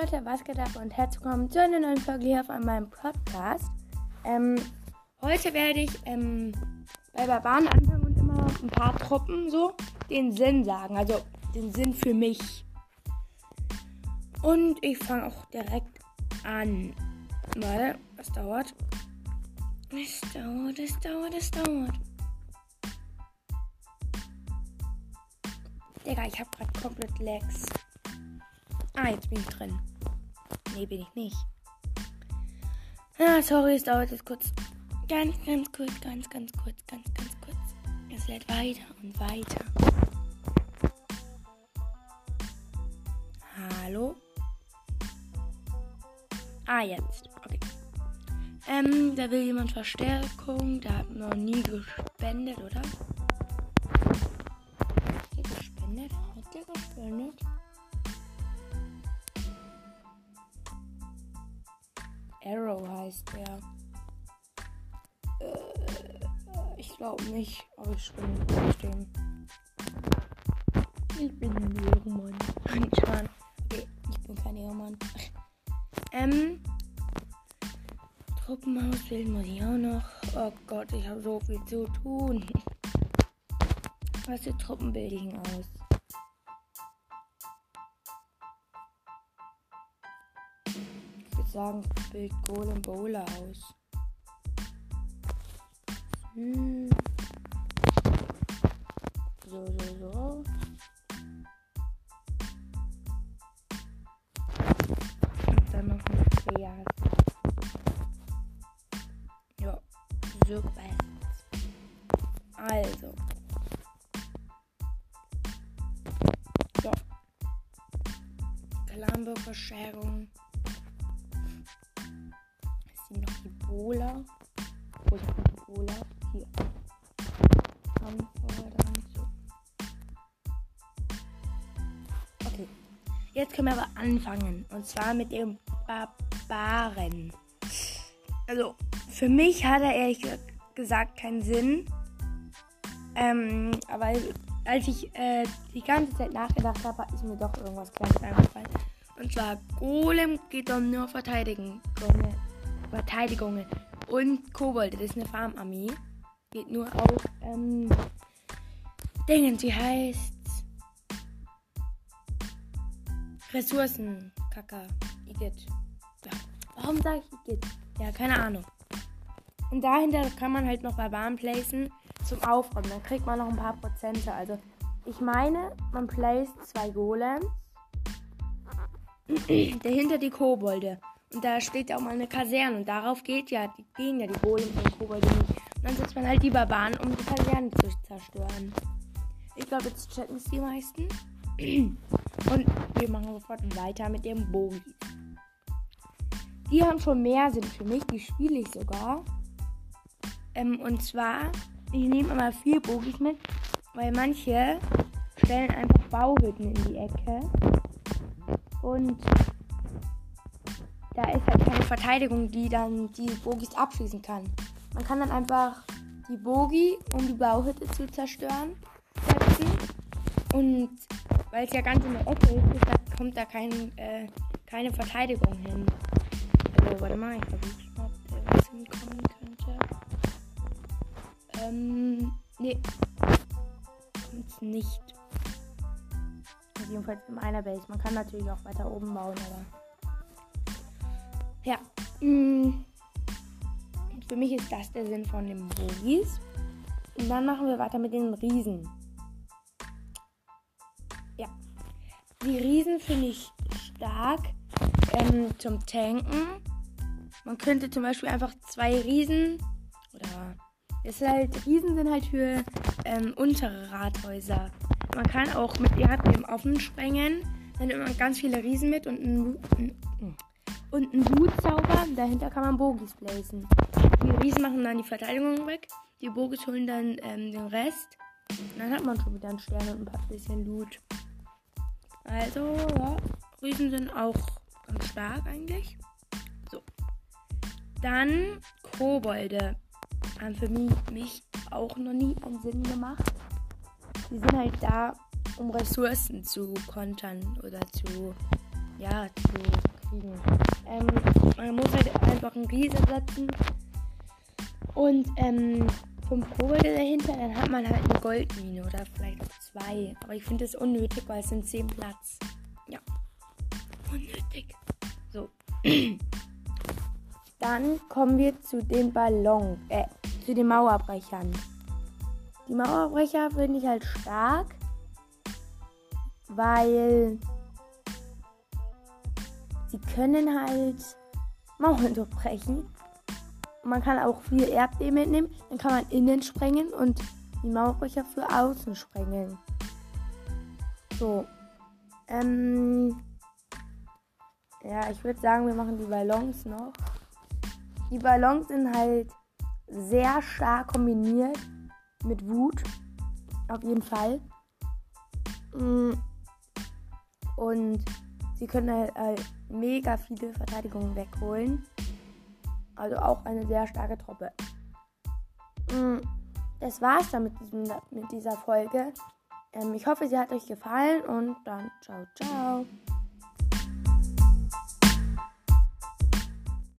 Leute, was geht ab und herzlich willkommen zu einer neuen Folge hier auf meinem Podcast. Ähm, heute werde ich ähm, bei Barbaren anfangen und immer ein paar Truppen so den Sinn sagen, also den Sinn für mich. Und ich fange auch direkt an. Warte, es dauert. Es dauert, es dauert, es dauert. Digga, ich hab grad komplett Lags. Ah, jetzt bin ich drin. Nee, bin ich nicht. Ah, sorry, es dauert jetzt kurz. Ganz, ganz kurz, ganz, ganz kurz, ganz, ganz kurz. Es lädt weiter und weiter. Hallo? Ah, jetzt. Okay. Ähm, da will jemand Verstärkung. Da hat noch nie gespendet, oder? Hat der gespendet? Hat der gespendet? Arrow heißt der. Äh, ich glaube nicht, aber ich stimme trotzdem. Ich bin ein Ehrenmann. Nein. Okay, ich bin kein Ehrenmann. ähm. Truppenhaus wählen muss ich auch noch. Oh Gott, ich habe so viel zu tun. Was für Truppen bilde ich denn aus? Sagen, bild Golem Bowler aus. Hm. So, so, so. Und dann noch ein Trias. Ja, super. Also. So. Clanburg-Verschärung. Bola. Wo sind die Bola? Hier. Okay. Jetzt können wir aber anfangen. Und zwar mit dem Barbaren. Also, für mich hat er ehrlich gesagt keinen Sinn. Ähm, aber als ich äh, die ganze Zeit nachgedacht habe, ist mir doch irgendwas kleines eingefallen. Und zwar Golem geht um nur Verteidigen. Verteidigungen. Und Kobold, das ist eine Farmarmee. Geht nur auf ähm, Dingen, sie heißt Ressourcen. Kaka. Igitt. Ja. Warum sage ich Igitt? Ja, keine Ahnung. Und dahinter kann man halt noch Barbaren placen zum Aufräumen. Dann kriegt man noch ein paar Prozente. Also ich meine, man placed zwei Golems. dahinter die Kobolde. Und da steht ja auch mal eine Kaserne. Und darauf geht ja, die, gehen ja die Golems und Kobolde nicht. Und dann setzt man halt die Barbaren, um die Kaserne zu zerstören. Ich glaube, jetzt checken es die meisten. Und wir machen sofort weiter mit dem Bogi. Die haben schon mehr Sinn für mich. Die spiele ich sogar. Ähm, und zwar, ich nehme immer vier Bogis mit, weil manche stellen einfach Bauhütten in die Ecke. Und da ist halt keine Verteidigung, die dann die Bogis abschließen kann. Man kann dann einfach die Bogi, um die Bauhütte zu zerstören, setzen. Und weil es ja ganz in der Ecke ist, kommt da kein, äh, keine Verteidigung hin. Also, warte mal, ich versuche mal, ob der was hinkommen könnte. Ähm, nee. Kommt's nicht. Also jedenfalls in einer Base. Man kann natürlich auch weiter oben bauen, aber. Ja. Mh. Für mich ist das der Sinn von den Bogis. Und dann machen wir weiter mit den Riesen. Ja. Die Riesen finde ich stark ähm, zum Tanken. Man könnte zum Beispiel einfach zwei Riesen oder es halt, Riesen sind halt für ähm, untere Rathäuser. Man kann auch mit im Offen sprengen. Dann nimmt man ganz viele Riesen mit und einen, und einen Blutzauber. Dahinter kann man Bogis placen. Die Riesen machen dann die Verteidigung weg. Die Bogis holen dann ähm, den Rest. Und dann hat man schon wieder einen Stern und ein paar bisschen Loot. Also, ja, Riesen sind auch ganz stark eigentlich. So. Dann Kobolde. Haben für mich, mich auch noch nie einen Sinn gemacht. Die sind halt da, um Ressourcen zu kontern oder zu, ja, zu kriegen. Ähm, man muss halt einfach einen Riese setzen und ähm, fünf Kobolde dahinter, dann hat man halt eine Goldmine oder vielleicht zwei. Aber ich finde es unnötig, weil es sind zehn Platz. Ja. Unnötig. So. Dann kommen wir zu den Ballon, äh, zu den Mauerbrechern. Die Mauerbrecher finde ich halt stark, weil sie können halt Mauern durchbrechen. Man kann auch viel Erdbeben mitnehmen, dann kann man innen sprengen und die Mauerbrecher für außen sprengen. So. Ähm. Ja, ich würde sagen, wir machen die Ballons noch. Die Ballons sind halt sehr stark kombiniert mit Wut. Auf jeden Fall. Mm. Und sie können halt, halt mega viele Verteidigungen wegholen. Also auch eine sehr starke Truppe. Mm. Das war's dann mit, diesem, mit dieser Folge. Ähm, ich hoffe, sie hat euch gefallen und dann ciao, ciao.